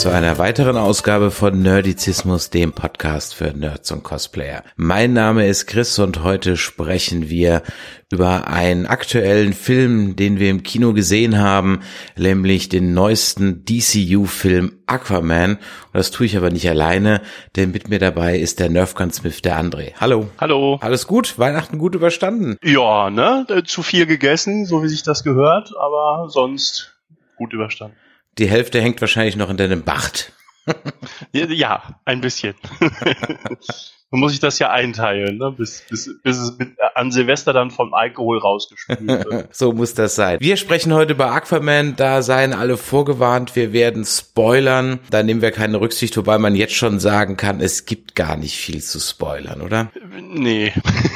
zu einer weiteren Ausgabe von Nerdizismus, dem Podcast für Nerds und Cosplayer. Mein Name ist Chris und heute sprechen wir über einen aktuellen Film, den wir im Kino gesehen haben, nämlich den neuesten DCU-Film Aquaman. Und das tue ich aber nicht alleine, denn mit mir dabei ist der Nerfgun Smith, der André. Hallo. Hallo. Alles gut? Weihnachten gut überstanden? Ja, ne? Zu viel gegessen, so wie sich das gehört, aber sonst gut überstanden. Die Hälfte hängt wahrscheinlich noch in deinem Bart. ja, ein bisschen. Man muss sich das ja einteilen, ne? bis, bis, bis es mit, an Silvester dann vom Alkohol rausgespült wird. so muss das sein. Wir sprechen heute über Aquaman, da seien alle vorgewarnt, wir werden spoilern. Da nehmen wir keine Rücksicht, wobei man jetzt schon sagen kann, es gibt gar nicht viel zu spoilern, oder? Nee.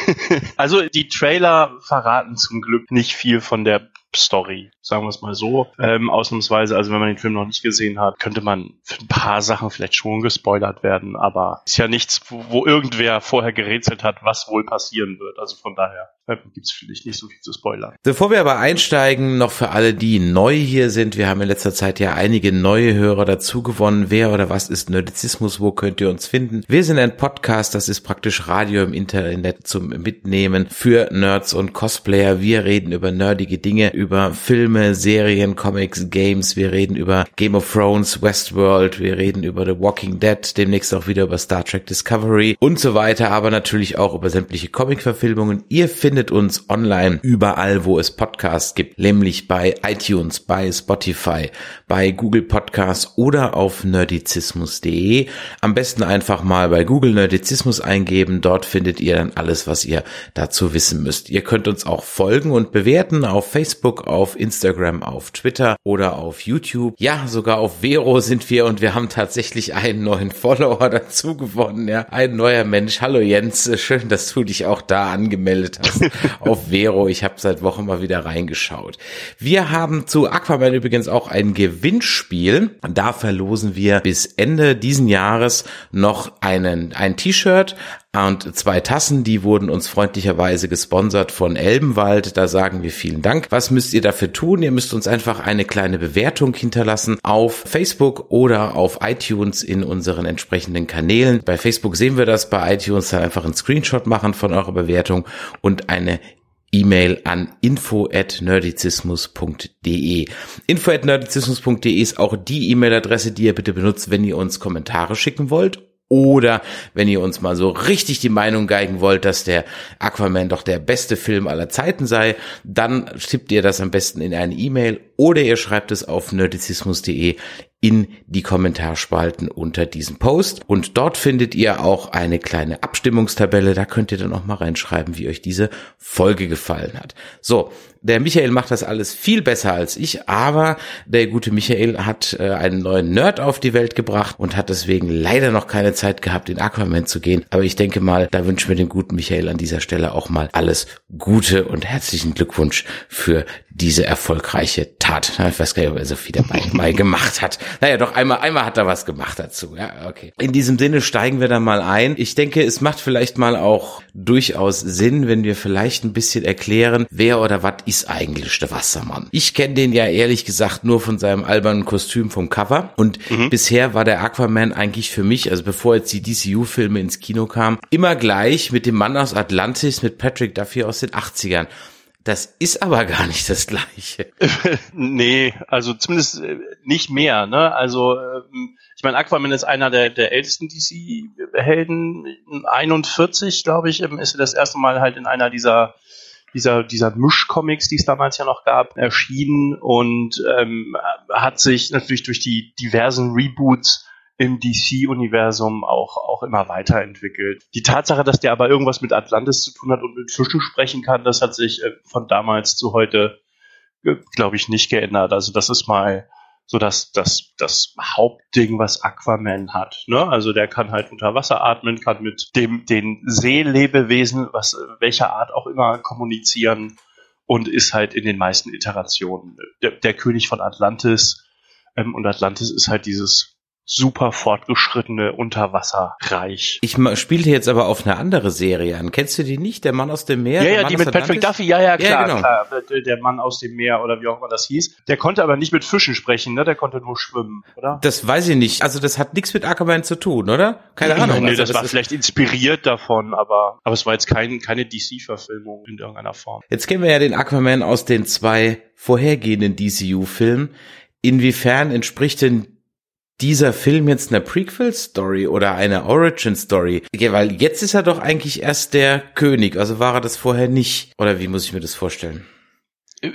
also die Trailer verraten zum Glück nicht viel von der Story, sagen wir es mal so. Ähm, ausnahmsweise, also wenn man den Film noch nicht gesehen hat, könnte man für ein paar Sachen vielleicht schon gespoilert werden, aber ist ja nichts, wo, wo irgendwer vorher gerätselt hat, was wohl passieren wird. Also von daher gibt es vielleicht nicht so viel zu spoilern. Bevor wir aber einsteigen, noch für alle, die neu hier sind, wir haben in letzter Zeit ja einige neue Hörer dazu gewonnen. Wer oder was ist Nerdizismus? Wo könnt ihr uns finden? Wir sind ein Podcast, das ist praktisch Radio im Internet zum Mitnehmen für Nerds und Cosplayer. Wir reden über nerdige Dinge, über Filme, Serien, Comics, Games. Wir reden über Game of Thrones, Westworld. Wir reden über The Walking Dead. Demnächst auch wieder über Star Trek Discovery und so weiter. Aber natürlich auch über sämtliche Comic-Verfilmungen. Ihr findet uns online überall, wo es Podcasts gibt. Nämlich bei iTunes, bei Spotify, bei Google Podcasts oder auf nerdizismus.de. Am besten einfach mal bei Google Nerdizismus eingeben. Dort findet ihr dann alles, was ihr dazu wissen müsst. Ihr könnt uns auch folgen und bewerten auf Facebook, auf Instagram, auf Twitter oder auf YouTube. Ja, sogar auf Vero sind wir und wir haben tatsächlich einen neuen Follower dazu gewonnen. Ja, ein neuer Mensch. Hallo Jens, schön, dass du dich auch da angemeldet hast auf Vero. Ich habe seit Wochen mal wieder reingeschaut. Wir haben zu Aquaman übrigens auch ein Gewinnspiel. Da verlosen wir bis Ende diesen Jahres noch einen ein T-Shirt, und zwei Tassen, die wurden uns freundlicherweise gesponsert von Elbenwald. Da sagen wir vielen Dank. Was müsst ihr dafür tun? Ihr müsst uns einfach eine kleine Bewertung hinterlassen auf Facebook oder auf iTunes in unseren entsprechenden Kanälen. Bei Facebook sehen wir das, bei iTunes dann einfach einen Screenshot machen von eurer Bewertung und eine E-Mail an info at nerdizismus.de. Info at nerdizismus.de ist auch die E-Mail-Adresse, die ihr bitte benutzt, wenn ihr uns Kommentare schicken wollt oder wenn ihr uns mal so richtig die Meinung geigen wollt, dass der Aquaman doch der beste Film aller Zeiten sei, dann tippt ihr das am besten in eine E-Mail oder ihr schreibt es auf nerdizismus.de in die Kommentarspalten unter diesem Post. Und dort findet ihr auch eine kleine Abstimmungstabelle. Da könnt ihr dann auch mal reinschreiben, wie euch diese Folge gefallen hat. So, der Michael macht das alles viel besser als ich, aber der gute Michael hat äh, einen neuen Nerd auf die Welt gebracht und hat deswegen leider noch keine Zeit gehabt, in Aquaman zu gehen. Aber ich denke mal, da wünschen wir dem guten Michael an dieser Stelle auch mal alles Gute und herzlichen Glückwunsch für diese erfolgreiche Tat. Ich weiß gar nicht, ob er so viel dabei mal gemacht hat. Naja, doch einmal, einmal hat er was gemacht dazu. Ja, okay. In diesem Sinne steigen wir da mal ein. Ich denke, es macht vielleicht mal auch durchaus Sinn, wenn wir vielleicht ein bisschen erklären, wer oder was ist eigentlich der Wassermann. Ich kenne den ja ehrlich gesagt nur von seinem albernen Kostüm vom Cover und mhm. bisher war der Aquaman eigentlich für mich, also bevor jetzt die DCU-Filme ins Kino kamen, immer gleich mit dem Mann aus Atlantis, mit Patrick Duffy aus den 80ern. Das ist aber gar nicht das Gleiche. nee, also zumindest äh, nicht mehr. Ne? Also ähm, meine, Aquaman ist einer der, der ältesten DC-Helden. 41, glaube ich, ist er das erste Mal halt in einer dieser dieser, dieser Mischcomics, die es damals ja noch gab, erschienen und ähm, hat sich natürlich durch die diversen Reboots im DC-Universum auch, auch immer weiterentwickelt. Die Tatsache, dass der aber irgendwas mit Atlantis zu tun hat und mit Fischen sprechen kann, das hat sich äh, von damals zu heute, äh, glaube ich, nicht geändert. Also das ist mal so das, das, das Hauptding, was Aquaman hat. Ne? Also der kann halt unter Wasser atmen, kann mit dem, den Seelebewesen, was, welcher Art auch immer, kommunizieren und ist halt in den meisten Iterationen der, der König von Atlantis. Ähm, und Atlantis ist halt dieses super fortgeschrittene Unterwasserreich. Ich spielte jetzt aber auf eine andere Serie an. Kennst du die nicht? Der Mann aus dem Meer? Ja, ja, die mit Patrick Duffy, ja, ja, klar, ja, genau. klar. Der Mann aus dem Meer oder wie auch immer das hieß. Der konnte aber nicht mit Fischen sprechen, ne? Der konnte nur schwimmen, oder? Das weiß ich nicht. Also das hat nichts mit Aquaman zu tun, oder? Keine Ahnung. Nee, also, das, das war vielleicht inspiriert davon, aber, aber es war jetzt kein, keine DC-Verfilmung in irgendeiner Form. Jetzt kennen wir ja den Aquaman aus den zwei vorhergehenden DCU-Filmen. Inwiefern entspricht denn dieser Film jetzt eine Prequel-Story oder eine Origin-Story? Weil jetzt ist er doch eigentlich erst der König, also war er das vorher nicht. Oder wie muss ich mir das vorstellen?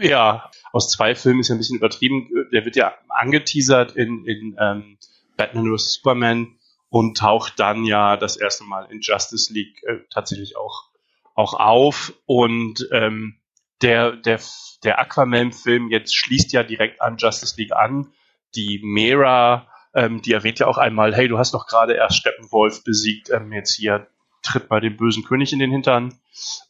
Ja, aus zwei Filmen ist ja ein bisschen übertrieben. Der wird ja angeteasert in, in ähm, Batman vs. Superman und taucht dann ja das erste Mal in Justice League äh, tatsächlich auch, auch auf. Und ähm, der, der, der Aquaman-Film jetzt schließt ja direkt an Justice League an. Die Mera ähm, die erwähnt ja auch einmal, hey, du hast doch gerade erst Steppenwolf besiegt, ähm, jetzt hier tritt mal den bösen König in den Hintern.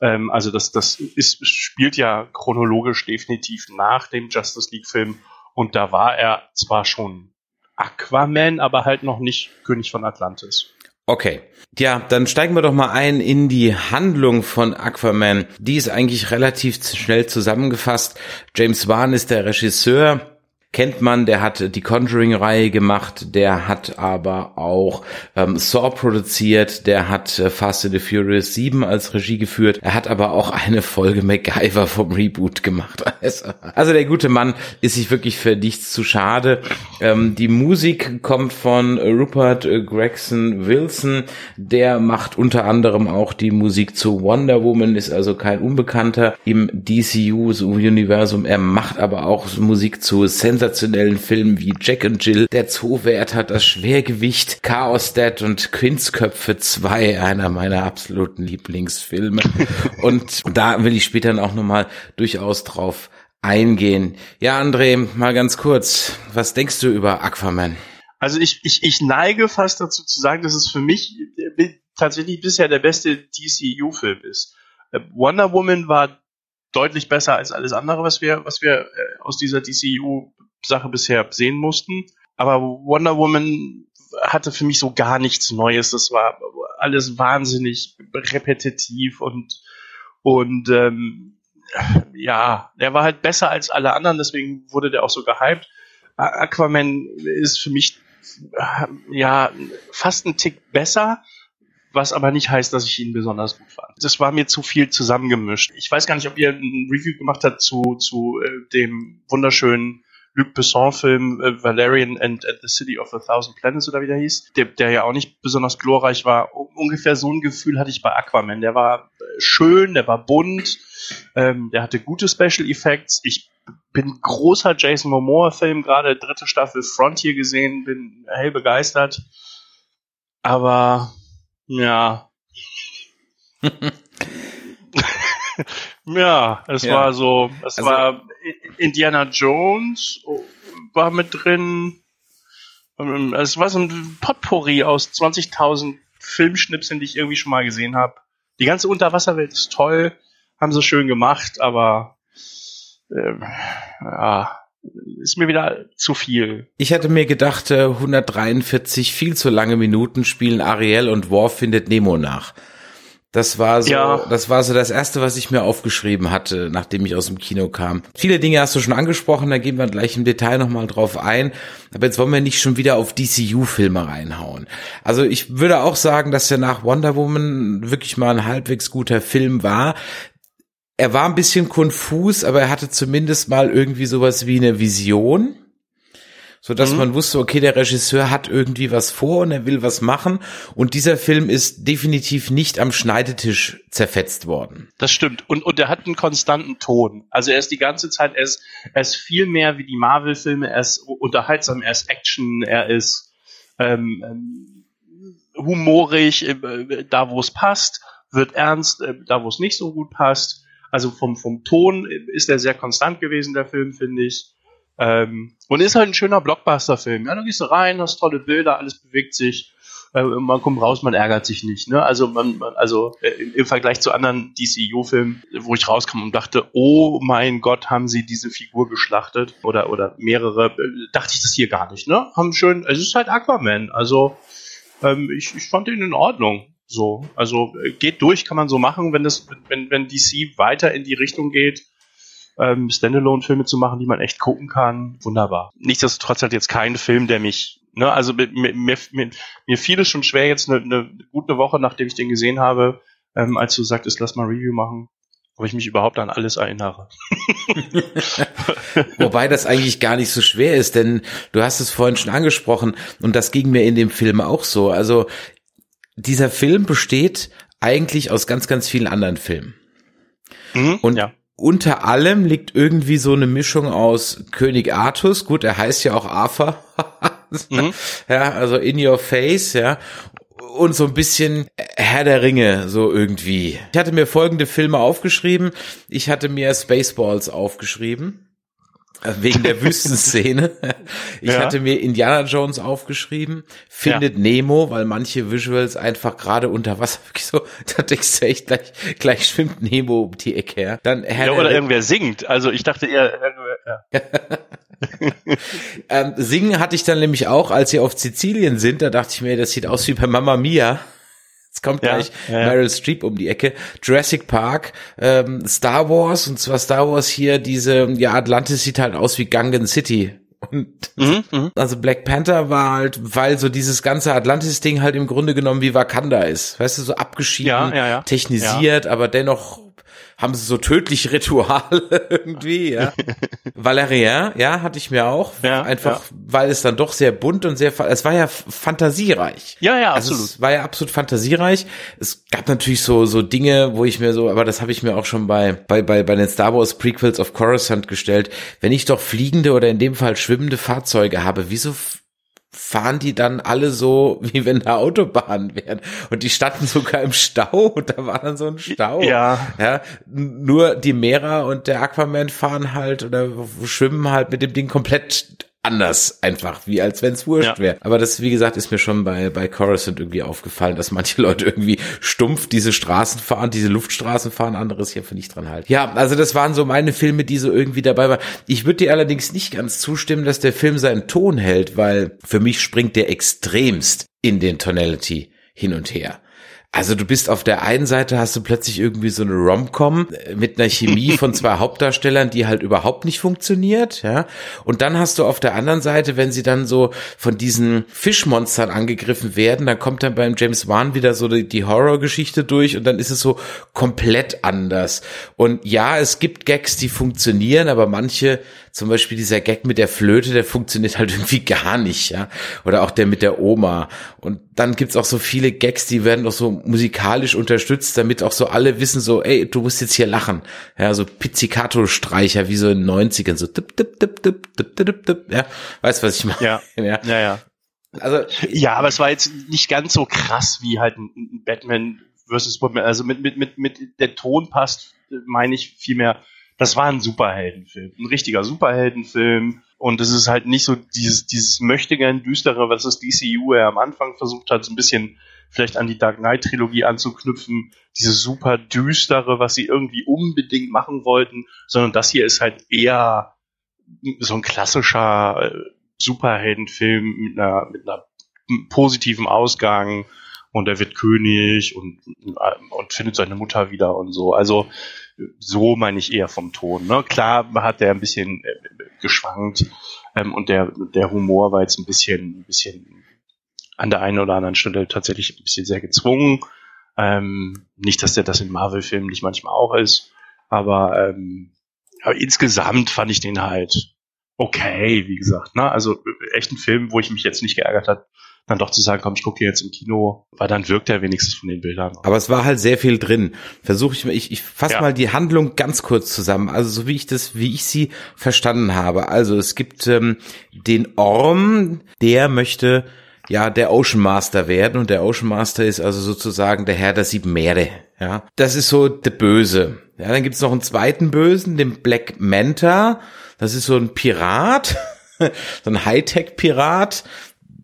Ähm, also das, das ist, spielt ja chronologisch definitiv nach dem Justice League-Film und da war er zwar schon Aquaman, aber halt noch nicht König von Atlantis. Okay. Ja, dann steigen wir doch mal ein in die Handlung von Aquaman. Die ist eigentlich relativ schnell zusammengefasst. James Wan ist der Regisseur kennt man, der hat die Conjuring-Reihe gemacht, der hat aber auch ähm, Saw produziert, der hat äh, Fast and the Furious 7 als Regie geführt, er hat aber auch eine Folge MacGyver vom Reboot gemacht. Also, also der gute Mann ist sich wirklich für nichts zu schade. Ähm, die Musik kommt von Rupert Gregson Wilson, der macht unter anderem auch die Musik zu Wonder Woman, ist also kein Unbekannter im DCU-Universum. Er macht aber auch Musik zu Sense sensationellen Filmen wie Jack and Jill, Der Zoowert hat das Schwergewicht, Chaos Dad und Kindsköpfe 2, einer meiner absoluten Lieblingsfilme. und da will ich später auch nochmal durchaus drauf eingehen. Ja, André, mal ganz kurz, was denkst du über Aquaman? Also ich, ich, ich neige fast dazu zu sagen, dass es für mich tatsächlich bisher der beste DCU-Film ist. Äh, Wonder Woman war deutlich besser als alles andere, was wir, was wir äh, aus dieser DCU Sache bisher sehen mussten. Aber Wonder Woman hatte für mich so gar nichts Neues. Das war alles wahnsinnig repetitiv und und ähm, ja, er war halt besser als alle anderen, deswegen wurde der auch so gehypt. Aquaman ist für mich ja fast ein Tick besser, was aber nicht heißt, dass ich ihn besonders gut fand. Das war mir zu viel zusammengemischt. Ich weiß gar nicht, ob ihr ein Review gemacht habt zu, zu äh, dem wunderschönen Luc Besson-Film äh, Valerian and, and, the City of a Thousand Planets oder wie der hieß, der, der ja auch nicht besonders glorreich war. ungefähr so ein Gefühl hatte ich bei Aquaman. Der war äh, schön, der war bunt, ähm, der hatte gute Special Effects. Ich bin großer Jason Momoa-Film, gerade dritte Staffel Frontier gesehen, bin hell begeistert. Aber ja. ja, es ja. war so, es also, war Indiana Jones war mit drin. Es war so ein Potpourri aus 20.000 Filmschnipseln, die ich irgendwie schon mal gesehen habe. Die ganze Unterwasserwelt ist toll, haben sie schön gemacht, aber äh, ja, ist mir wieder zu viel. Ich hatte mir gedacht, 143 äh, viel zu lange Minuten spielen Ariel und Worf findet Nemo nach. Das war so, ja. das war so das erste, was ich mir aufgeschrieben hatte, nachdem ich aus dem Kino kam. Viele Dinge hast du schon angesprochen, da gehen wir gleich im Detail nochmal drauf ein. Aber jetzt wollen wir nicht schon wieder auf DCU-Filme reinhauen. Also ich würde auch sagen, dass er nach Wonder Woman wirklich mal ein halbwegs guter Film war. Er war ein bisschen konfus, aber er hatte zumindest mal irgendwie sowas wie eine Vision so dass mhm. man wusste, okay, der Regisseur hat irgendwie was vor und er will was machen und dieser Film ist definitiv nicht am Schneidetisch zerfetzt worden. Das stimmt und und er hat einen konstanten Ton. Also er ist die ganze Zeit er ist er ist viel mehr wie die Marvel Filme, er ist unterhaltsam, er ist Action, er ist ähm, ähm humorig, äh, da wo es passt, wird ernst, äh, da wo es nicht so gut passt. Also vom vom Ton ist er sehr konstant gewesen der Film, finde ich. Ähm, und ist halt ein schöner Blockbuster-Film. Ja, da gehst du rein, hast tolle Bilder, alles bewegt sich. äh, man kommt raus, man ärgert sich nicht. Ne? Also man, man also äh, im Vergleich zu anderen DCU-Filmen, wo ich rauskam und dachte, oh mein Gott, haben sie diese Figur geschlachtet oder oder mehrere, äh, dachte ich das hier gar nicht. Ne? Haben schön, es ist halt Aquaman. Also ähm, ich, ich fand ihn in Ordnung. So, also äh, geht durch, kann man so machen, wenn das, wenn, wenn DC weiter in die Richtung geht, ähm, Standalone-Filme zu machen, die man echt gucken kann, wunderbar. Nichtsdestotrotz hat jetzt kein Film, der mich, ne, also mir, mir, mir, mir fiel es schon schwer, jetzt eine, eine gute Woche, nachdem ich den gesehen habe, ähm, als du sagtest, lass mal Review machen, ob ich mich überhaupt an alles erinnere. Wobei das eigentlich gar nicht so schwer ist, denn du hast es vorhin schon angesprochen und das ging mir in dem Film auch so. Also dieser Film besteht eigentlich aus ganz, ganz vielen anderen Filmen. Mhm, und ja. Unter allem liegt irgendwie so eine Mischung aus König Artus, gut, er heißt ja auch Arthur, mhm. ja, also in your face, ja, und so ein bisschen Herr der Ringe, so irgendwie. Ich hatte mir folgende Filme aufgeschrieben. Ich hatte mir Spaceballs aufgeschrieben. Wegen der Wüstenszene. Ich ja. hatte mir Indiana Jones aufgeschrieben, findet ja. Nemo, weil manche Visuals einfach gerade unter Wasser wirklich so, da denkst du echt gleich, gleich schwimmt Nemo um die Ecke her. Dann Herr ja, oder irgendwer singt. Also ich dachte eher, ja. ähm, singen hatte ich dann nämlich auch, als sie auf Sizilien sind, da dachte ich mir, das sieht aus wie bei Mama Mia. Jetzt kommt ja, gleich ja, Meryl Streep um die Ecke. Jurassic Park, ähm, Star Wars, und zwar Star Wars hier, diese, ja, Atlantis sieht halt aus wie Gangen City. Und mhm, mhm, also Black Panther war halt, weil so dieses ganze Atlantis-Ding halt im Grunde genommen wie Wakanda ist. Weißt du, so abgeschieden, ja, ja, ja. technisiert, aber dennoch haben sie so tödliche Rituale irgendwie, ja. Valérien, ja, hatte ich mir auch. Ja, einfach, ja. weil es dann doch sehr bunt und sehr, es war ja fantasiereich. Ja, ja, also absolut. Es war ja absolut fantasiereich. Es gab natürlich so, so Dinge, wo ich mir so, aber das habe ich mir auch schon bei, bei, bei, bei den Star Wars Prequels of Coruscant gestellt. Wenn ich doch fliegende oder in dem Fall schwimmende Fahrzeuge habe, wieso fahren die dann alle so, wie wenn da Autobahnen wären. Und die standen sogar im Stau und da war dann so ein Stau. Ja. ja. Nur die Mera und der Aquaman fahren halt oder schwimmen halt mit dem Ding komplett anders einfach, wie als wenn es wurscht ja. wäre. Aber das, wie gesagt, ist mir schon bei, bei Coruscant irgendwie aufgefallen, dass manche Leute irgendwie stumpf diese Straßen fahren, diese Luftstraßen fahren, anderes hier finde ich dran halt. Ja, also das waren so meine Filme, die so irgendwie dabei waren. Ich würde dir allerdings nicht ganz zustimmen, dass der Film seinen Ton hält, weil für mich springt der extremst in den Tonality hin und her. Also du bist auf der einen Seite hast du plötzlich irgendwie so eine Rom-Com mit einer Chemie von zwei Hauptdarstellern, die halt überhaupt nicht funktioniert, ja. Und dann hast du auf der anderen Seite, wenn sie dann so von diesen Fischmonstern angegriffen werden, dann kommt dann beim James Wan wieder so die, die Horrorgeschichte durch und dann ist es so komplett anders. Und ja, es gibt Gags, die funktionieren, aber manche zum Beispiel dieser Gag mit der Flöte, der funktioniert halt irgendwie gar nicht, ja. Oder auch der mit der Oma. Und dann gibt's auch so viele Gags, die werden auch so musikalisch unterstützt, damit auch so alle wissen so, ey, du musst jetzt hier lachen. Ja, so Pizzicato-Streicher, wie so in den 90ern, so dip, dip, dip, dip, dip, dip, dip, ja. Weißt, was ich meine? Ja, ja, ja. ja. Also, ja, aber es war jetzt nicht ganz so krass wie halt ein Batman versus Batman. Also mit, mit, mit, mit der Ton passt, meine ich vielmehr das war ein Superheldenfilm, ein richtiger Superheldenfilm. Und es ist halt nicht so dieses, dieses möchtegern düstere, was das DCU ja am Anfang versucht hat, so ein bisschen vielleicht an die Dark Knight Trilogie anzuknüpfen, dieses super düstere, was sie irgendwie unbedingt machen wollten, sondern das hier ist halt eher so ein klassischer äh, Superheldenfilm mit einer, mit einer positiven Ausgang und er wird König und, und findet seine Mutter wieder und so. Also so meine ich eher vom Ton. Ne? Klar hat der ein bisschen äh, geschwankt ähm, und der, der Humor war jetzt ein bisschen, ein bisschen an der einen oder anderen Stelle tatsächlich ein bisschen sehr gezwungen. Ähm, nicht, dass der das in Marvel-Filmen nicht manchmal auch ist, aber, ähm, aber insgesamt fand ich den halt okay, wie gesagt. Ne? Also echt ein Film, wo ich mich jetzt nicht geärgert habe, dann doch zu sagen, komm, ich gucke jetzt im Kino, weil dann wirkt er wenigstens von den Bildern. Aber es war halt sehr viel drin. Versuche ich mal, ich, ich fasse ja. mal die Handlung ganz kurz zusammen. Also so wie ich das, wie ich sie verstanden habe. Also es gibt ähm, den Orm, der möchte ja der Ocean Master werden und der Ocean Master ist also sozusagen der Herr der sieben Meere. Ja, das ist so der Böse. Ja, dann gibt's noch einen zweiten Bösen, den Black Manta. Das ist so ein Pirat, so ein Hightech-Pirat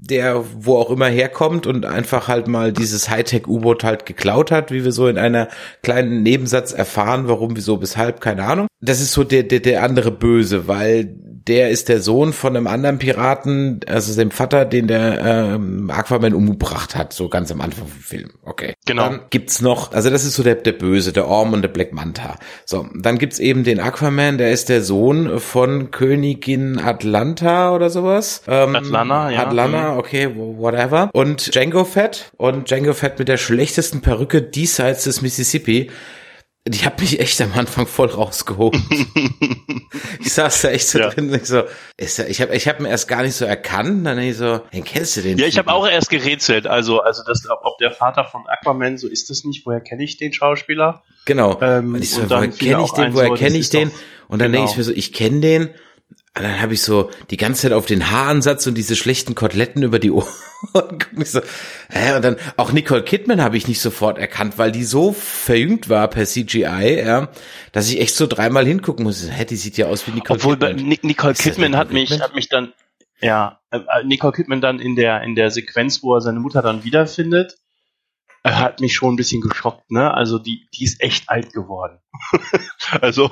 der wo auch immer herkommt und einfach halt mal dieses Hightech-U-Boot halt geklaut hat, wie wir so in einer kleinen Nebensatz erfahren, warum, wieso, weshalb, keine Ahnung. Das ist so der, der, der andere Böse, weil der ist der Sohn von einem anderen Piraten, also dem Vater, den der ähm, Aquaman umgebracht hat, so ganz am Anfang vom Film. Okay. Genau. Dann gibt's noch, also das ist so der, der Böse, der Orm und der Black Manta. So, dann gibt's eben den Aquaman, der ist der Sohn von Königin Atlanta oder sowas. Ähm, Atlanta, ja. Atlanta, mhm. okay, whatever. Und Django Fett und Django Fett mit der schlechtesten Perücke diesseits des Mississippi. Die hat mich echt am Anfang voll rausgeholt. ich saß da echt so ja. drin, ich so, ist er, ich habe ich hab ihn erst gar nicht so erkannt, dann ich so, den kennst du den? Ja, ich habe auch erst gerätselt, also also das, ob der Vater von Aquaman, so ist das nicht, woher kenne ich den Schauspieler? Genau. Ähm, und ich so, woher kenne ich den, woher kenne ich den? Und dann genau. denke ich mir so, ich kenne den und dann habe ich so die ganze Zeit auf den Haaransatz und diese schlechten Koteletten über die Ohren und so, hä? und dann auch Nicole Kidman habe ich nicht sofort erkannt, weil die so verjüngt war per CGI, ja, dass ich echt so dreimal hingucken musste. Hä, die sieht ja aus wie Nicole Obwohl, Kidman. Obwohl Nicole Kidman hat mich hat mich dann ja, äh, Nicole Kidman dann in der in der Sequenz, wo er seine Mutter dann wiederfindet, äh, hat mich schon ein bisschen geschockt, ne? Also die die ist echt alt geworden. also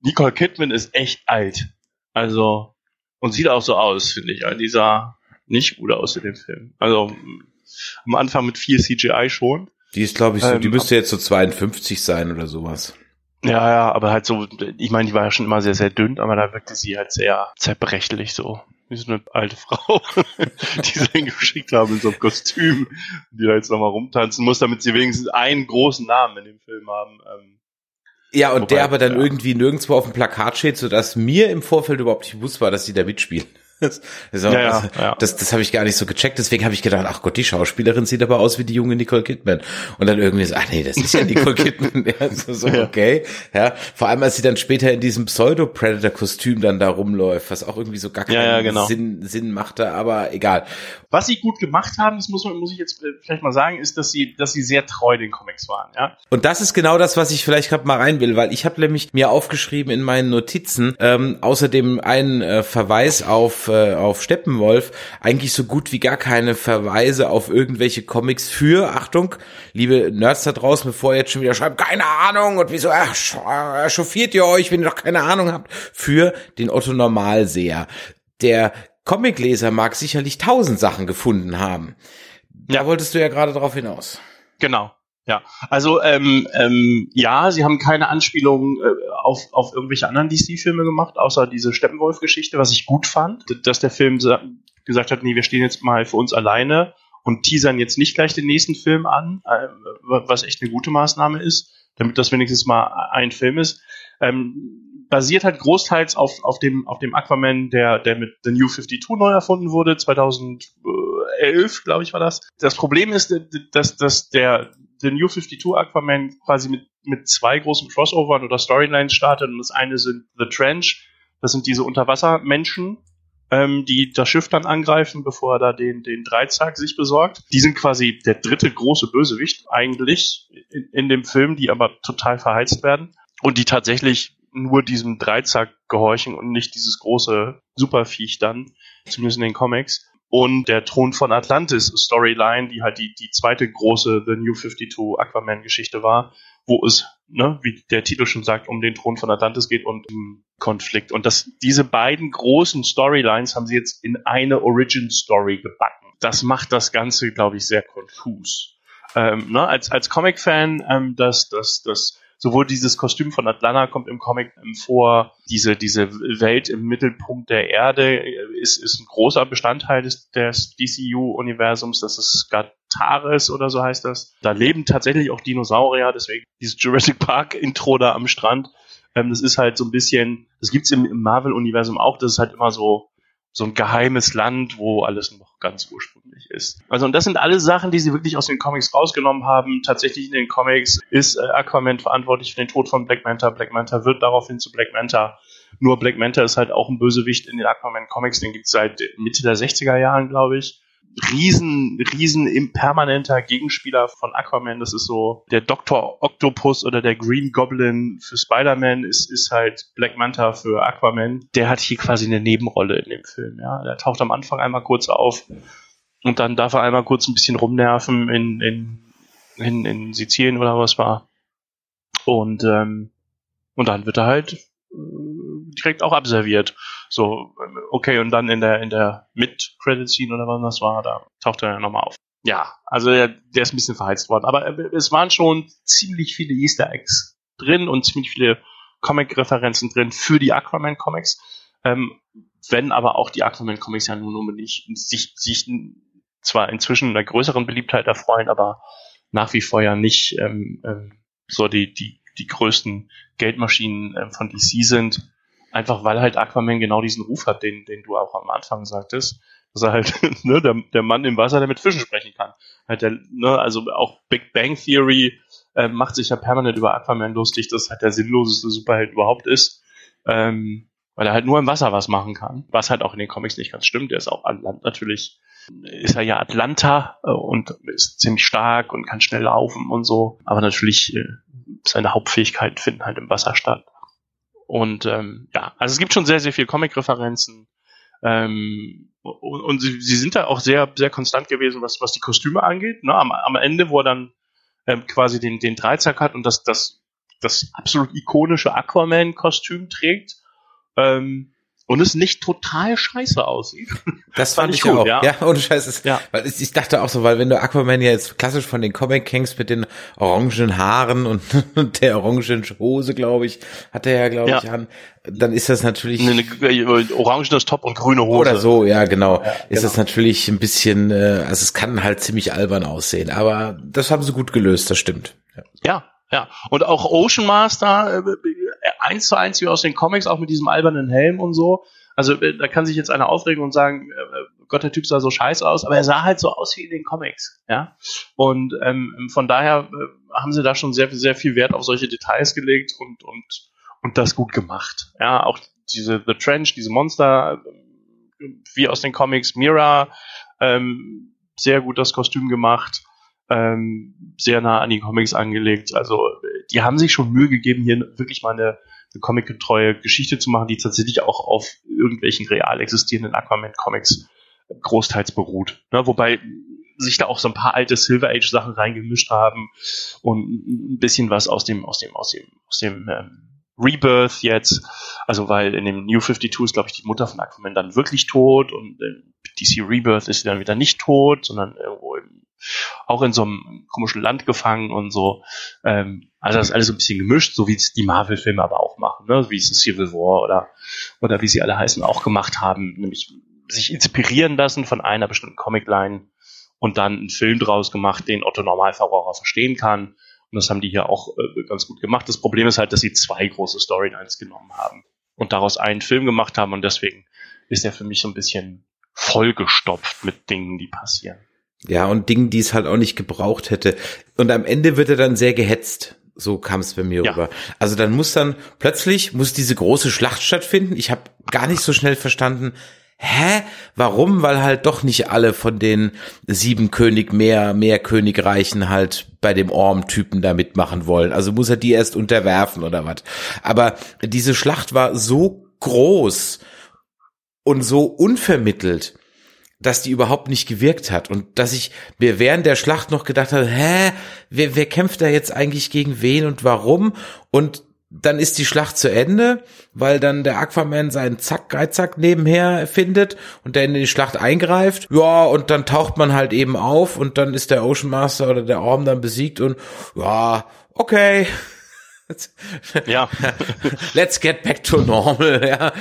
Nicole Kidman ist echt alt. Also, und sieht auch so aus, finde ich. Die sah nicht gut aus in dem Film. Also, am Anfang mit viel CGI schon. Die ist, glaube ich, so, ähm, die müsste jetzt so 52 sein oder sowas. Ja, ja, aber halt so, ich meine, die war ja schon immer sehr, sehr dünn, aber da wirkte sie halt sehr zerbrechlich so. Wie so eine alte Frau, die sie hingeschickt haben in so einem Kostüm, die da jetzt nochmal rumtanzen muss, damit sie wenigstens einen großen Namen in dem Film haben. Ähm, ja, und Wobei, der aber dann ja. irgendwie nirgendwo auf dem Plakat steht, sodass mir im Vorfeld überhaupt nicht bewusst war, dass die da mitspielen. Das, das, ja, ja, ja. das, das habe ich gar nicht so gecheckt. Deswegen habe ich gedacht, ach Gott, die Schauspielerin sieht aber aus wie die junge Nicole Kidman. Und dann irgendwie so, ach nee, das ist ja Nicole Kidman. ja, so, so okay. Ja, vor allem als sie dann später in diesem Pseudo-Predator-Kostüm dann da rumläuft, was auch irgendwie so gar keinen ja, genau. Sinn, Sinn machte, aber egal. Was sie gut gemacht haben, das muss man, muss ich jetzt äh, vielleicht mal sagen, ist, dass sie, dass sie sehr treu den Comics waren, ja. Und das ist genau das, was ich vielleicht gerade mal rein will, weil ich habe nämlich mir aufgeschrieben in meinen Notizen, ähm, außerdem einen äh, Verweis auf, äh, auf Steppenwolf, eigentlich so gut wie gar keine Verweise auf irgendwelche Comics für, Achtung, liebe Nerds da draußen, bevor ihr jetzt schon wieder schreibt, keine Ahnung und wieso äh, chauffiert ihr euch, wenn ihr doch keine Ahnung habt, für den Otto Normalseher. Der Comicleser mag sicherlich tausend Sachen gefunden haben. Da wolltest du ja gerade drauf hinaus. Genau. Ja, also ähm, ähm, ja, sie haben keine Anspielungen äh, auf, auf irgendwelche anderen DC-Filme gemacht, außer diese Steppenwolf-Geschichte, was ich gut fand, dass der Film gesagt hat, nee, wir stehen jetzt mal für uns alleine und teasern jetzt nicht gleich den nächsten Film an, äh, was echt eine gute Maßnahme ist, damit das wenigstens mal ein Film ist. Ähm, basiert halt großteils auf, auf, dem, auf dem Aquaman, der, der mit The New 52 neu erfunden wurde, 2011, glaube ich, war das. Das Problem ist, dass, dass der The New 52 Aquaman quasi mit, mit zwei großen Crossovern oder Storylines startet und das eine sind The Trench, das sind diese Unterwassermenschen, ähm, die das Schiff dann angreifen, bevor er da den, den Dreizack sich besorgt. Die sind quasi der dritte große Bösewicht eigentlich in, in dem Film, die aber total verheizt werden und die tatsächlich nur diesem Dreizack gehorchen und nicht dieses große Superviech dann, zumindest in den Comics. Und der Thron von Atlantis Storyline, die halt die, die zweite große The New 52 Aquaman-Geschichte war, wo es, ne, wie der Titel schon sagt, um den Thron von Atlantis geht und um Konflikt. Und das, diese beiden großen Storylines haben sie jetzt in eine Origin Story gebacken. Das macht das Ganze, glaube ich, sehr konfus. Ähm, ne, als, als Comic-Fan, ähm, das, das, das sowohl dieses Kostüm von Atlanta kommt im Comic vor, diese, diese Welt im Mittelpunkt der Erde ist, ist ein großer Bestandteil des, des DCU-Universums, das ist Gataris oder so heißt das. Da leben tatsächlich auch Dinosaurier, deswegen dieses Jurassic Park-Intro da am Strand. Ähm, das ist halt so ein bisschen, das gibt's im, im Marvel-Universum auch, das ist halt immer so, so ein geheimes Land, wo alles noch ganz ursprünglich ist. Also und das sind alle Sachen, die sie wirklich aus den Comics rausgenommen haben. Tatsächlich in den Comics ist äh, Aquaman verantwortlich für den Tod von Black Manta. Black Manta wird daraufhin zu Black Manta. Nur Black Manta ist halt auch ein Bösewicht in den Aquaman Comics, den gibt's seit Mitte der 60er Jahren, glaube ich. Riesen, riesen impermanenter Gegenspieler von Aquaman. Das ist so der Dr. Octopus oder der Green Goblin für Spider-Man ist, ist halt Black Manta für Aquaman. Der hat hier quasi eine Nebenrolle in dem Film. Ja, der taucht am Anfang einmal kurz auf und dann darf er einmal kurz ein bisschen rumnerven in, in, in, in Sizilien oder was war. Und ähm, und dann wird er halt direkt auch abserviert. So, okay, und dann in der, in der Mid-Credit-Scene oder was das war, da taucht er ja nochmal auf. Ja, also der, der ist ein bisschen verheizt worden. Aber es waren schon ziemlich viele Easter Eggs drin und ziemlich viele Comic-Referenzen drin für die Aquaman-Comics. Ähm, wenn aber auch die Aquaman-Comics ja nun nicht sich, sich zwar inzwischen einer größeren Beliebtheit erfreuen, aber nach wie vor ja nicht ähm, ähm, so die, die die größten Geldmaschinen äh, von DC sind. Einfach weil halt Aquaman genau diesen Ruf hat, den, den du auch am Anfang sagtest. Dass er halt, ne, der, der Mann im Wasser, der mit Fischen sprechen kann. Halt der, ne, also auch Big Bang Theory äh, macht sich ja permanent über Aquaman lustig, dass halt der sinnloseste Superheld überhaupt ist. Ähm, weil er halt nur im Wasser was machen kann. Was halt auch in den Comics nicht ganz stimmt. Der ist auch an Land natürlich, ist er ja Atlanta äh, und ist ziemlich stark und kann schnell laufen und so. Aber natürlich äh, seine Hauptfähigkeiten finden halt im Wasser statt. Und ähm, ja, also es gibt schon sehr, sehr viel Comic-Referenzen. Ähm, und, und sie, sie sind da auch sehr, sehr konstant gewesen, was, was die Kostüme angeht. Ne? Am, am Ende, wo er dann ähm, quasi den, den Dreizack hat und das, das, das absolut ikonische Aquaman-Kostüm trägt, ähm, und es nicht total scheiße aussieht. Das fand, fand ich gut, auch. Ja, ja ohne Scheiß. ja. Weil ich dachte auch so, weil wenn du Aquaman ja jetzt klassisch von den Comic kennst mit den orangen Haaren und, der orangen Hose, glaube ich, hat er ja, glaube ja. ich, an, dann ist das natürlich. Eine, eine, orangenes Top und grüne Hose. Oder so, ja, genau. Ja, ist genau. das natürlich ein bisschen, äh, also es kann halt ziemlich albern aussehen, aber das haben sie gut gelöst, das stimmt. Ja, ja. ja. Und auch Ocean Master, äh, eins zu eins wie aus den Comics, auch mit diesem albernen Helm und so. Also äh, da kann sich jetzt einer aufregen und sagen, äh, Gott, der Typ sah so scheiße aus, aber er sah halt so aus wie in den Comics, ja. Und ähm, von daher äh, haben sie da schon sehr, sehr viel Wert auf solche Details gelegt und und und das gut gemacht. Ja, auch diese The Trench, diese Monster, äh, wie aus den Comics, Mira, ähm, sehr gut das Kostüm gemacht ähm, sehr nah an die Comics angelegt. Also die haben sich schon Mühe gegeben, hier wirklich mal eine, eine comicgetreue Geschichte zu machen, die tatsächlich auch auf irgendwelchen real existierenden Aquaman-Comics großteils beruht. Ne? Wobei sich da auch so ein paar alte Silver Age Sachen reingemischt haben und ein bisschen was aus dem aus dem aus dem aus dem ähm, Rebirth jetzt, also weil in dem New 52 ist glaube ich die Mutter von Aquaman dann wirklich tot und äh, DC Rebirth ist sie dann wieder nicht tot, sondern irgendwo im auch in so einem komischen Land gefangen und so. Ähm, also das ist alles so ein bisschen gemischt, so wie es die Marvel-Filme aber auch machen, ne? wie es Civil War oder, oder wie sie alle heißen, auch gemacht haben, nämlich sich inspirieren lassen von einer bestimmten Comicline und dann einen Film draus gemacht, den Otto Normalverbraucher verstehen kann. Und das haben die hier auch äh, ganz gut gemacht. Das Problem ist halt, dass sie zwei große Storylines genommen haben und daraus einen Film gemacht haben und deswegen ist er für mich so ein bisschen vollgestopft mit Dingen, die passieren. Ja, und Dingen, die es halt auch nicht gebraucht hätte. Und am Ende wird er dann sehr gehetzt. So kam es bei mir ja. rüber. Also dann muss dann plötzlich muss diese große Schlacht stattfinden. Ich habe gar nicht so schnell verstanden, hä, warum? Weil halt doch nicht alle von den sieben König mehr, mehr Königreichen halt bei dem Orm-Typen da mitmachen wollen. Also muss er die erst unterwerfen oder was. Aber diese Schlacht war so groß und so unvermittelt dass die überhaupt nicht gewirkt hat und dass ich mir während der Schlacht noch gedacht habe, hä, wer, wer kämpft da jetzt eigentlich gegen wen und warum? Und dann ist die Schlacht zu Ende, weil dann der Aquaman seinen Zack, Geizack nebenher findet und der in die Schlacht eingreift. Ja, und dann taucht man halt eben auf und dann ist der Ocean Master oder der Orm dann besiegt und ja, okay, ja. Let's get back to normal, ja.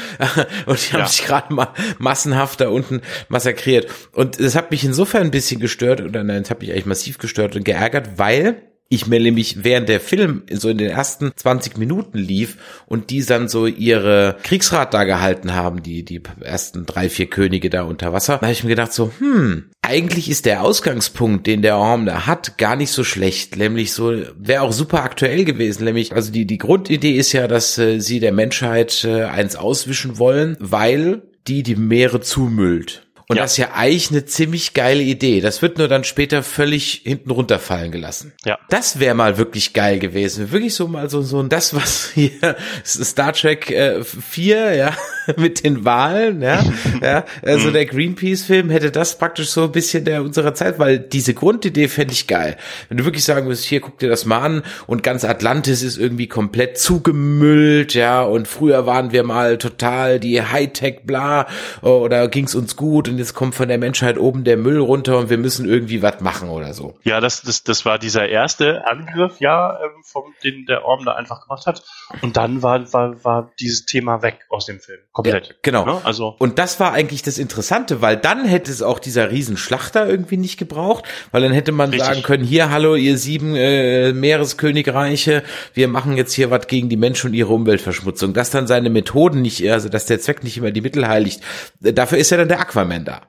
Und die haben ja. sich gerade mal massenhaft da unten massakriert. Und das hat mich insofern ein bisschen gestört, oder nein, es hat mich eigentlich massiv gestört und geärgert, weil ich mir nämlich während der Film so in den ersten 20 Minuten lief und die dann so ihre Kriegsrat da gehalten haben, die, die ersten drei, vier Könige da unter Wasser, da habe ich mir gedacht so, hm, eigentlich ist der Ausgangspunkt, den der Orm da hat, gar nicht so schlecht. Nämlich so, wäre auch super aktuell gewesen. Nämlich, also die, die Grundidee ist ja, dass äh, sie der Menschheit äh, eins auswischen wollen, weil die die Meere zumüllt. Und ja. das ist ja eigentlich eine ziemlich geile Idee. Das wird nur dann später völlig hinten runterfallen gelassen. Ja. Das wäre mal wirklich geil gewesen. Wirklich so mal so, so das, was hier Star Trek äh, 4, ja, mit den Wahlen, ja. ja also mhm. der Greenpeace-Film hätte das praktisch so ein bisschen der unserer Zeit, weil diese Grundidee fände ich geil. Wenn du wirklich sagen würdest, hier guck dir das mal an und ganz Atlantis ist irgendwie komplett zugemüllt, ja, und früher waren wir mal total die Hightech bla oder ging's uns gut und jetzt kommt von der Menschheit oben der Müll runter und wir müssen irgendwie was machen oder so. Ja, das, das, das war dieser erste Angriff, ja, ähm, vom, den der Orm da einfach gemacht hat. Und dann war, war, war dieses Thema weg aus dem Film. Komplett. Ja, genau. Ne? Also. Und das war eigentlich das Interessante, weil dann hätte es auch dieser Riesenschlachter irgendwie nicht gebraucht, weil dann hätte man Richtig. sagen können, hier, hallo, ihr sieben äh, Meereskönigreiche, wir machen jetzt hier was gegen die Menschen und ihre Umweltverschmutzung. Dass dann seine Methoden nicht, also dass der Zweck nicht immer die Mittel heiligt, dafür ist ja dann der Aquaman da.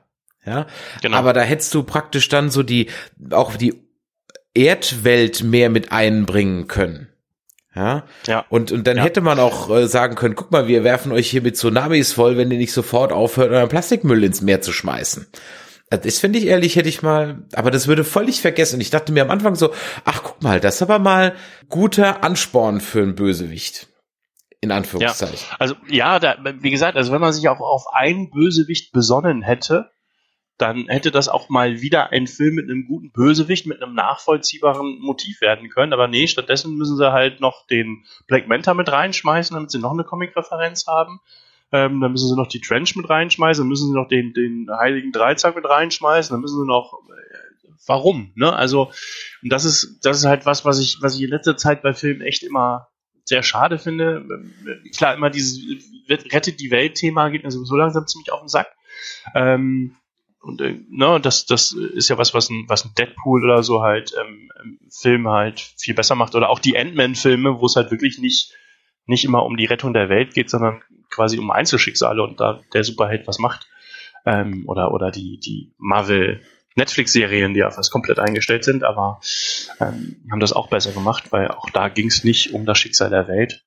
Ja, genau. aber da hättest du praktisch dann so die, auch die Erdwelt mehr mit einbringen können. Ja. ja. Und, und dann ja. hätte man auch äh, sagen können, guck mal, wir werfen euch hier mit Tsunamis voll, wenn ihr nicht sofort aufhört, euren Plastikmüll ins Meer zu schmeißen. Das finde ich ehrlich, hätte ich mal, aber das würde völlig vergessen. Ich dachte mir am Anfang so, ach guck mal, das ist aber mal guter Ansporn für einen Bösewicht. In Anführungszeichen. Ja. Also ja, da, wie gesagt, also wenn man sich auch auf einen Bösewicht besonnen hätte, dann hätte das auch mal wieder ein Film mit einem guten Bösewicht, mit einem nachvollziehbaren Motiv werden können. Aber nee, stattdessen müssen sie halt noch den Black Manta mit reinschmeißen, damit sie noch eine Comic-Referenz haben. Ähm, dann müssen sie noch die Trench mit reinschmeißen, dann müssen sie noch den, den Heiligen Dreizack mit reinschmeißen, dann müssen sie noch äh, warum, ne? Also, und das ist, das ist halt was, was ich, was ich in letzter Zeit bei Filmen echt immer sehr schade finde. Klar, immer dieses Rettet die Welt-Thema geht mir sowieso langsam ziemlich auf den Sack. Ähm, und äh, ne, das, das ist ja was, was ein, was ein Deadpool oder so halt ähm, im Film halt viel besser macht. Oder auch die Ant-Man-Filme, wo es halt wirklich nicht, nicht immer um die Rettung der Welt geht, sondern quasi um Einzelschicksale und da der Superheld was macht. Ähm, oder, oder die, die Marvel Netflix-Serien, die ja fast komplett eingestellt sind, aber ähm, haben das auch besser gemacht, weil auch da ging es nicht um das Schicksal der Welt.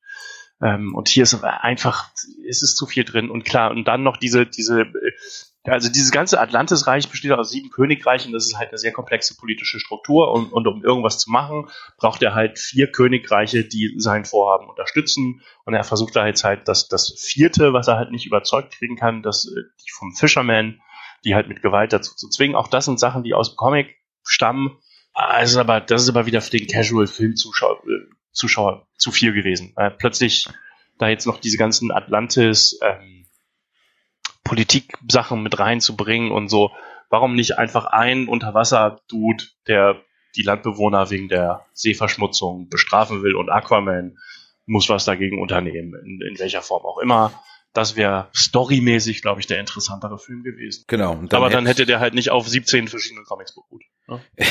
Ähm, und hier ist einfach, ist es zu viel drin. Und klar, und dann noch diese, diese also dieses ganze Atlantisreich besteht aus sieben Königreichen, das ist halt eine sehr komplexe politische Struktur und, und, um irgendwas zu machen, braucht er halt vier Königreiche, die sein Vorhaben unterstützen und er versucht da jetzt halt das, das vierte, was er halt nicht überzeugt kriegen kann, das äh, die vom Fisherman, die halt mit Gewalt dazu zu zwingen. Auch das sind Sachen, die aus dem Comic stammen. Also aber das ist aber wieder für den Casual-Film-Zuschauer äh, Zuschauer zu viel gewesen. Äh, plötzlich da jetzt noch diese ganzen Atlantis ähm, Politik-Sachen mit reinzubringen und so. Warum nicht einfach ein Unterwasser-Dude, der die Landbewohner wegen der Seeverschmutzung bestrafen will und Aquaman muss was dagegen unternehmen, in, in welcher Form auch immer. Das wäre storymäßig, glaube ich, der interessantere Film gewesen. Genau. Dann aber dann hätte der halt nicht auf 17 verschiedene Comics beruht. Ne?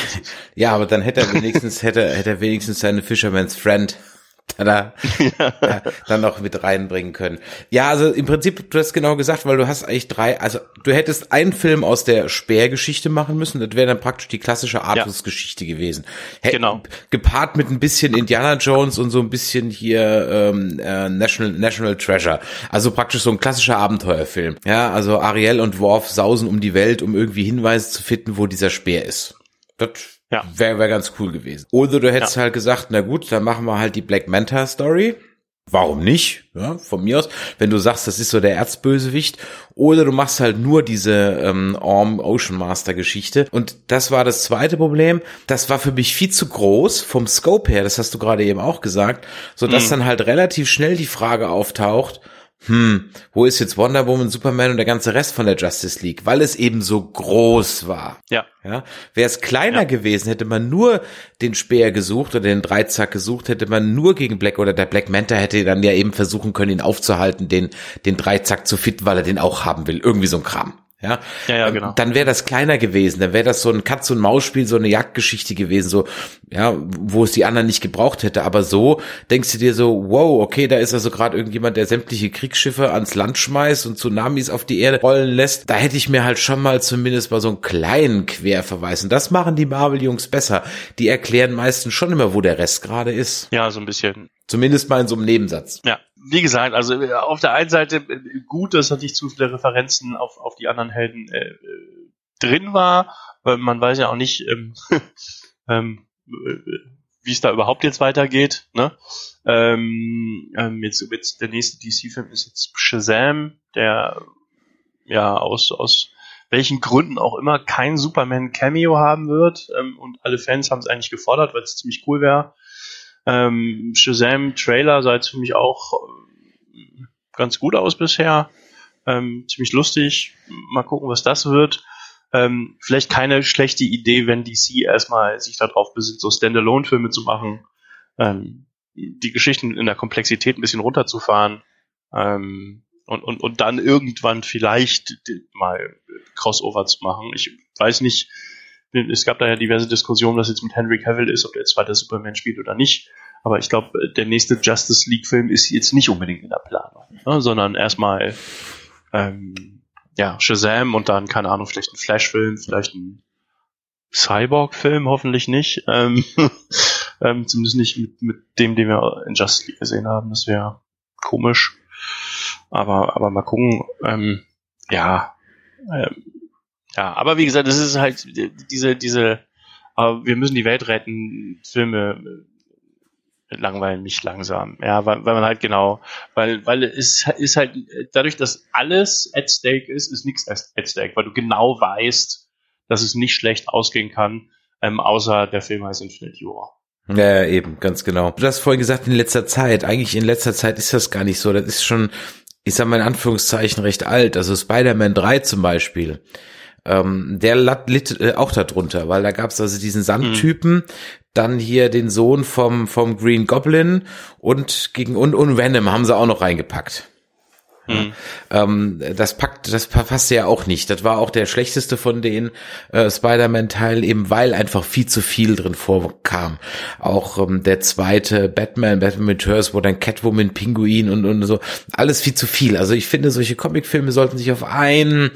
ja, aber dann hätte er wenigstens, hätte, hätte er wenigstens seine Fisherman's Friend da ja. dann noch mit reinbringen können. Ja, also im Prinzip, du hast genau gesagt, weil du hast eigentlich drei, also du hättest einen Film aus der Speergeschichte machen müssen, das wäre dann praktisch die klassische Artus-Geschichte ja. gewesen. Hätt, genau. Gepaart mit ein bisschen Indiana Jones und so ein bisschen hier ähm, äh, National, National Treasure. Also praktisch so ein klassischer Abenteuerfilm. Ja, also Ariel und Worf sausen um die Welt, um irgendwie Hinweise zu finden, wo dieser Speer ist. Das ja. Wäre wär ganz cool gewesen. Oder du hättest ja. halt gesagt, na gut, dann machen wir halt die Black Manta Story. Warum nicht? Ja, von mir aus. Wenn du sagst, das ist so der Erzbösewicht. Oder du machst halt nur diese ähm, Orm Ocean Master Geschichte. Und das war das zweite Problem. Das war für mich viel zu groß vom Scope her. Das hast du gerade eben auch gesagt. So dass mhm. dann halt relativ schnell die Frage auftaucht, hm, wo ist jetzt Wonder Woman, Superman und der ganze Rest von der Justice League? Weil es eben so groß war. Ja. Ja. Wäre es kleiner ja. gewesen, hätte man nur den Speer gesucht oder den Dreizack gesucht, hätte man nur gegen Black oder der Black Manta hätte dann ja eben versuchen können, ihn aufzuhalten, den, den Dreizack zu fitten, weil er den auch haben will. Irgendwie so ein Kram. Ja, ja, ja genau. Dann wäre das kleiner gewesen, dann wäre das so ein Katz- und Maus-Spiel, so eine Jagdgeschichte gewesen, so, ja, wo es die anderen nicht gebraucht hätte. Aber so denkst du dir so, wow, okay, da ist also gerade irgendjemand, der sämtliche Kriegsschiffe ans Land schmeißt und Tsunamis auf die Erde rollen lässt. Da hätte ich mir halt schon mal zumindest mal so einen kleinen Querverweis. Und das machen die Marvel-Jungs besser. Die erklären meistens schon immer, wo der Rest gerade ist. Ja, so ein bisschen. Zumindest mal in so einem Nebensatz. Ja, wie gesagt, also äh, auf der einen Seite äh, gut, dass nicht zu viele Referenzen auf, auf die anderen Helden äh, drin war. Weil man weiß ja auch nicht, ähm, ähm, wie es da überhaupt jetzt weitergeht. Ne? Ähm, ähm, jetzt, jetzt der nächste DC-Film ist jetzt Shazam, der ja aus aus welchen Gründen auch immer kein Superman-Cameo haben wird. Ähm, und alle Fans haben es eigentlich gefordert, weil es ziemlich cool wäre. Ähm, Shazam-Trailer sah jetzt für mich auch äh, ganz gut aus bisher. Ähm, ziemlich lustig. Mal gucken, was das wird. Ähm, vielleicht keine schlechte Idee, wenn DC erstmal sich darauf besinnt, so Standalone-Filme zu machen, ähm, die Geschichten in der Komplexität ein bisschen runterzufahren ähm, und, und, und dann irgendwann vielleicht mal Crossover zu machen. Ich weiß nicht, es gab da ja diverse Diskussionen, was jetzt mit Henry Cavill ist, ob der jetzt weiter Superman spielt oder nicht. Aber ich glaube, der nächste Justice League-Film ist jetzt nicht unbedingt in der Planung, ne, sondern erstmal ähm, ja, Shazam und dann, keine Ahnung, vielleicht ein Flash-Film, vielleicht ein Cyborg-Film, hoffentlich nicht. Ähm, ähm, zumindest nicht mit, mit dem, den wir in Justice League gesehen haben. Das wäre komisch. Aber, aber mal gucken. Ähm, ja, ähm, ja, aber wie gesagt, das ist halt diese, diese, äh, wir müssen die Welt retten, Filme langweilen mich langsam. Ja, weil, weil man halt genau, weil, weil es ist halt, dadurch, dass alles at stake ist, ist nichts at stake, weil du genau weißt, dass es nicht schlecht ausgehen kann, ähm, außer der Film heißt Infinite War. Ja, eben, ganz genau. Du hast vorhin gesagt, in letzter Zeit. Eigentlich in letzter Zeit ist das gar nicht so. Das ist schon, ich sag mal in Anführungszeichen, recht alt. Also Spider-Man 3 zum Beispiel. Ähm, der litt äh, auch darunter, weil da gab's also diesen Sandtypen, mhm. dann hier den Sohn vom, vom Green Goblin und gegen und, und Venom haben sie auch noch reingepackt. Mhm. Ähm, das packt, das passte ja auch nicht. Das war auch der schlechteste von den äh, Spider-Man-Teilen, eben weil einfach viel zu viel drin vorkam. Auch ähm, der zweite Batman, Batman Returns, wo dann Catwoman, Pinguin und, und so, alles viel zu viel. Also ich finde, solche Comicfilme sollten sich auf einen,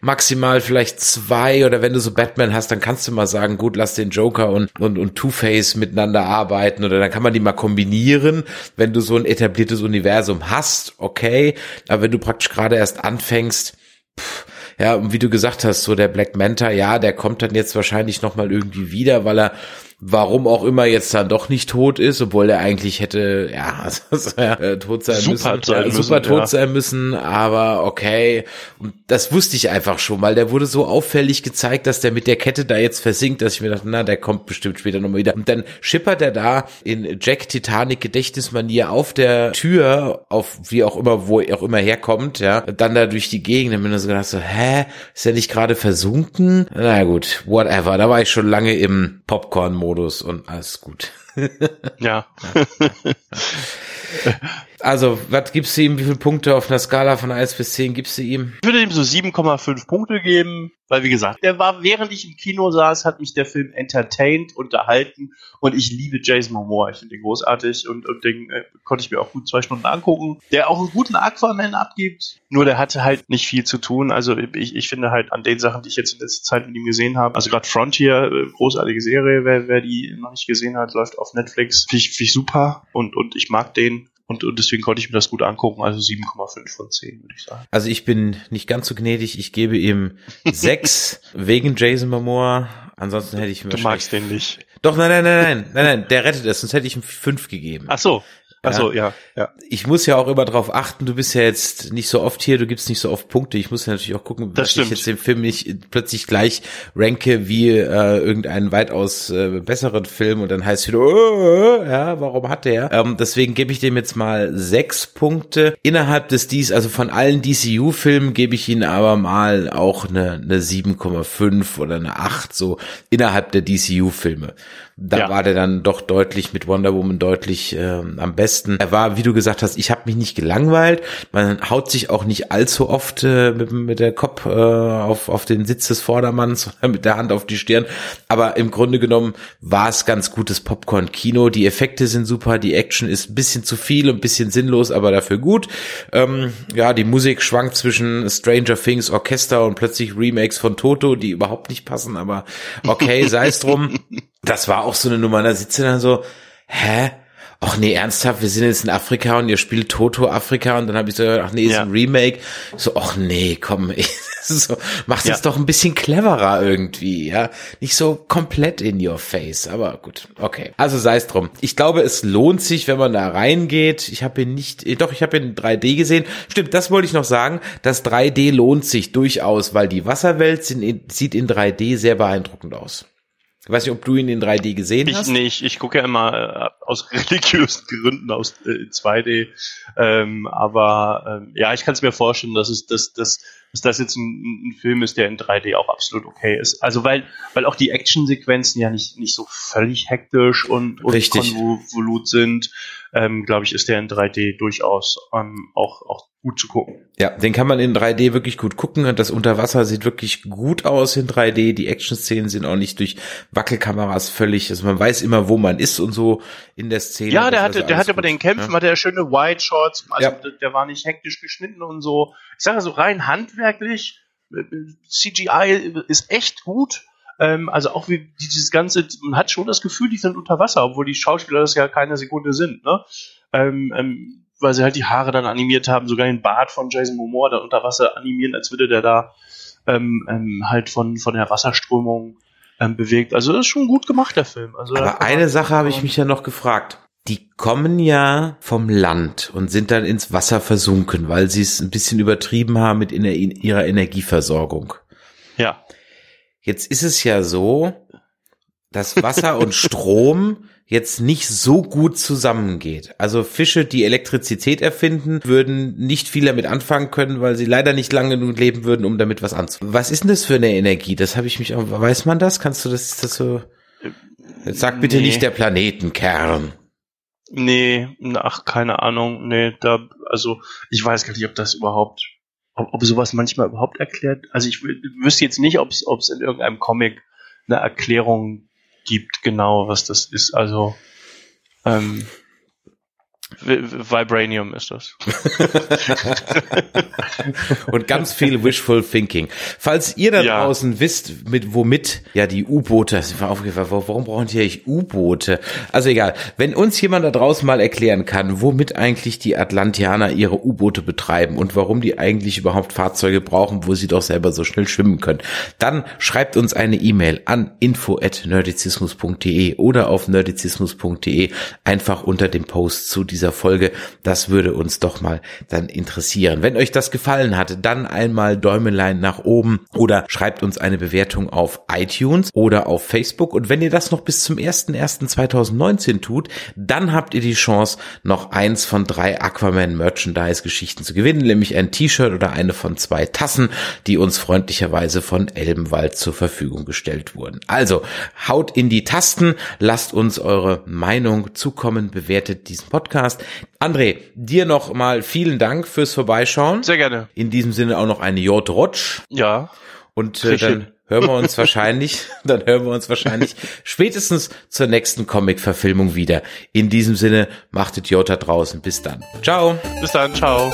maximal vielleicht zwei oder wenn du so Batman hast, dann kannst du mal sagen, gut, lass den Joker und, und, und Two-Face miteinander arbeiten oder dann kann man die mal kombinieren, wenn du so ein etabliertes Universum hast, okay, aber wenn du praktisch gerade erst anfängst, pff, ja, und wie du gesagt hast, so der Black Manta, ja, der kommt dann jetzt wahrscheinlich nochmal irgendwie wieder, weil er warum auch immer jetzt dann doch nicht tot ist, obwohl er eigentlich hätte, ja, ja tot sein super müssen, sein ja, super tot ja. sein müssen, aber okay. Und das wusste ich einfach schon, weil der wurde so auffällig gezeigt, dass der mit der Kette da jetzt versinkt, dass ich mir dachte, na, der kommt bestimmt später nochmal wieder. Und dann schippert er da in Jack Titanic Gedächtnismanier auf der Tür, auf wie auch immer, wo er auch immer herkommt, ja, dann da durch die Gegend, dann bin ich so gedacht, so, hä, ist er nicht gerade versunken? Na gut, whatever, da war ich schon lange im Popcorn-Modus. Modus und alles gut. ja. Also, was gibst du ihm? Wie viele Punkte auf einer Skala von 1 bis 10 gibst du ihm? Ich würde ihm so 7,5 Punkte geben, weil wie gesagt, der war, während ich im Kino saß, hat mich der Film entertained, unterhalten und ich liebe Jason Momoa. Ich finde den großartig und, und den äh, konnte ich mir auch gut zwei Stunden angucken. Der auch einen guten Aquaman abgibt, nur der hatte halt nicht viel zu tun. Also ich, ich finde halt an den Sachen, die ich jetzt in letzter Zeit mit ihm gesehen habe, also gerade Frontier, äh, großartige Serie, wer, wer die noch nicht gesehen hat, läuft auf Netflix, finde ich, find ich super und, und ich mag den. Und, und deswegen konnte ich mir das gut angucken, also 7,5 von 10, würde ich sagen. Also ich bin nicht ganz so gnädig, ich gebe ihm 6 wegen Jason Momoa. Ansonsten hätte ich mir. Du magst den nicht. Doch, nein, nein, nein, nein, nein, nein, der rettet es, sonst hätte ich ihm 5 gegeben. Ach so. Achso, ja. ja. Ich muss ja auch immer darauf achten, du bist ja jetzt nicht so oft hier, du gibst nicht so oft Punkte. Ich muss ja natürlich auch gucken, dass ich jetzt den Film nicht plötzlich gleich ranke wie äh, irgendeinen weitaus äh, besseren Film und dann heißt wieder, oh, ja, warum hat der? Ähm, deswegen gebe ich dem jetzt mal sechs Punkte. Innerhalb des dies, also von allen DCU-Filmen gebe ich ihnen aber mal auch eine, eine 7,5 oder eine 8, so innerhalb der DCU-Filme. Da ja. war der dann doch deutlich mit Wonder Woman deutlich äh, am besten. Er war, wie du gesagt hast, ich habe mich nicht gelangweilt. Man haut sich auch nicht allzu oft äh, mit, mit der Kopf äh, auf, auf den Sitz des Vordermanns oder mit der Hand auf die Stirn. Aber im Grunde genommen war es ganz gutes Popcorn-Kino. Die Effekte sind super, die Action ist ein bisschen zu viel und ein bisschen sinnlos, aber dafür gut. Ähm, ja, die Musik schwankt zwischen Stranger Things Orchester und plötzlich Remakes von Toto, die überhaupt nicht passen, aber okay, sei es drum. Das war auch so eine Nummer, da sitzt du dann so, hä? ach nee, ernsthaft, wir sind jetzt in Afrika und ihr spielt Toto Afrika und dann habe ich so, ach nee, ist ja. ein Remake. So, ach nee, komm, ich, so, macht es ja. doch ein bisschen cleverer irgendwie, ja. Nicht so komplett in your face, aber gut, okay. Also sei es drum. Ich glaube, es lohnt sich, wenn man da reingeht. Ich habe ihn nicht, eh, doch, ich habe ihn in 3D gesehen. Stimmt, das wollte ich noch sagen. Das 3D lohnt sich durchaus, weil die Wasserwelt sieht in 3D sehr beeindruckend aus. Ich weiß nicht, ob du ihn in 3D gesehen ich, hast. Ich, ich gucke ja immer äh, aus religiösen Gründen aus äh, 2D. Ähm, aber ähm, ja, ich kann es mir vorstellen, dass es dass, dass, dass das jetzt ein, ein, Film ist, der in 3D auch absolut okay ist. Also weil, weil auch die Actionsequenzen ja nicht, nicht so völlig hektisch und, und konvolut sind, ähm, glaube ich, ist der in 3D durchaus ähm, auch, auch gut zu gucken. Ja, den kann man in 3D wirklich gut gucken. Das Unterwasser sieht wirklich gut aus in 3D. Die Action-Szenen sind auch nicht durch Wackelkameras völlig, also man weiß immer, wo man ist und so in der Szene. Ja, der hatte, also der hatte bei den Kämpfen, ja. hatte er schöne White Shorts, also ja. der, war nicht hektisch geschnitten und so. Ich sage so rein handwerklich, CGI ist echt gut. Ähm, also auch wie dieses ganze, man hat schon das Gefühl, die sind unter Wasser, obwohl die Schauspieler das ja keine Sekunde sind, ne? Ähm, ähm, weil sie halt die Haare dann animiert haben, sogar den Bart von Jason Momoa da unter Wasser animieren, als würde der da ähm, ähm, halt von, von der Wasserströmung bewegt. Also das ist schon gut gemacht, der Film. Also, Aber eine Sache habe ich mich ja noch gefragt. Die kommen ja vom Land und sind dann ins Wasser versunken, weil sie es ein bisschen übertrieben haben mit in ihrer Energieversorgung. Ja. Jetzt ist es ja so, dass Wasser und Strom jetzt nicht so gut zusammengeht. Also Fische, die Elektrizität erfinden, würden nicht viel damit anfangen können, weil sie leider nicht lange genug leben würden, um damit was anzufangen. Was ist denn das für eine Energie? Das habe ich mich auch, weiß man das? Kannst du das, das so, jetzt sag bitte nee. nicht der Planetenkern. Nee, ach, keine Ahnung, nee, da, also, ich weiß gar nicht, ob das überhaupt, ob, ob sowas manchmal überhaupt erklärt, also ich wüsste jetzt nicht, ob es in irgendeinem Comic eine Erklärung gibt, genau, was das ist. Also ähm, Vibranium ist das. und ganz viel Wishful Thinking. Falls ihr da ja. draußen wisst, mit womit ja die U-Boote, warum brauchen die eigentlich U-Boote? Also egal, wenn uns jemand da draußen mal erklären kann, womit eigentlich die Atlantianer ihre U-Boote betreiben und warum die eigentlich überhaupt Fahrzeuge brauchen, wo sie doch selber so schnell schwimmen können, dann schreibt uns eine E-Mail an info@nerdizismus.de oder auf nerdizismus.de einfach unter dem Post zu dieser dieser Folge. Das würde uns doch mal dann interessieren. Wenn euch das gefallen hat, dann einmal Däumelein nach oben oder schreibt uns eine Bewertung auf iTunes oder auf Facebook. Und wenn ihr das noch bis zum 01.01.2019 tut, dann habt ihr die Chance, noch eins von drei Aquaman Merchandise Geschichten zu gewinnen, nämlich ein T-Shirt oder eine von zwei Tassen, die uns freundlicherweise von Elbenwald zur Verfügung gestellt wurden. Also haut in die Tasten, lasst uns eure Meinung zukommen, bewertet diesen Podcast Podcast. André, dir noch mal vielen Dank fürs Vorbeischauen. Sehr gerne. In diesem Sinne auch noch eine J. Rotsch. Ja. Und äh, dann hören wir uns wahrscheinlich, dann hören wir uns wahrscheinlich spätestens zur nächsten Comic-Verfilmung wieder. In diesem Sinne, machtet Jota draußen. Bis dann. Ciao. Bis dann. Ciao.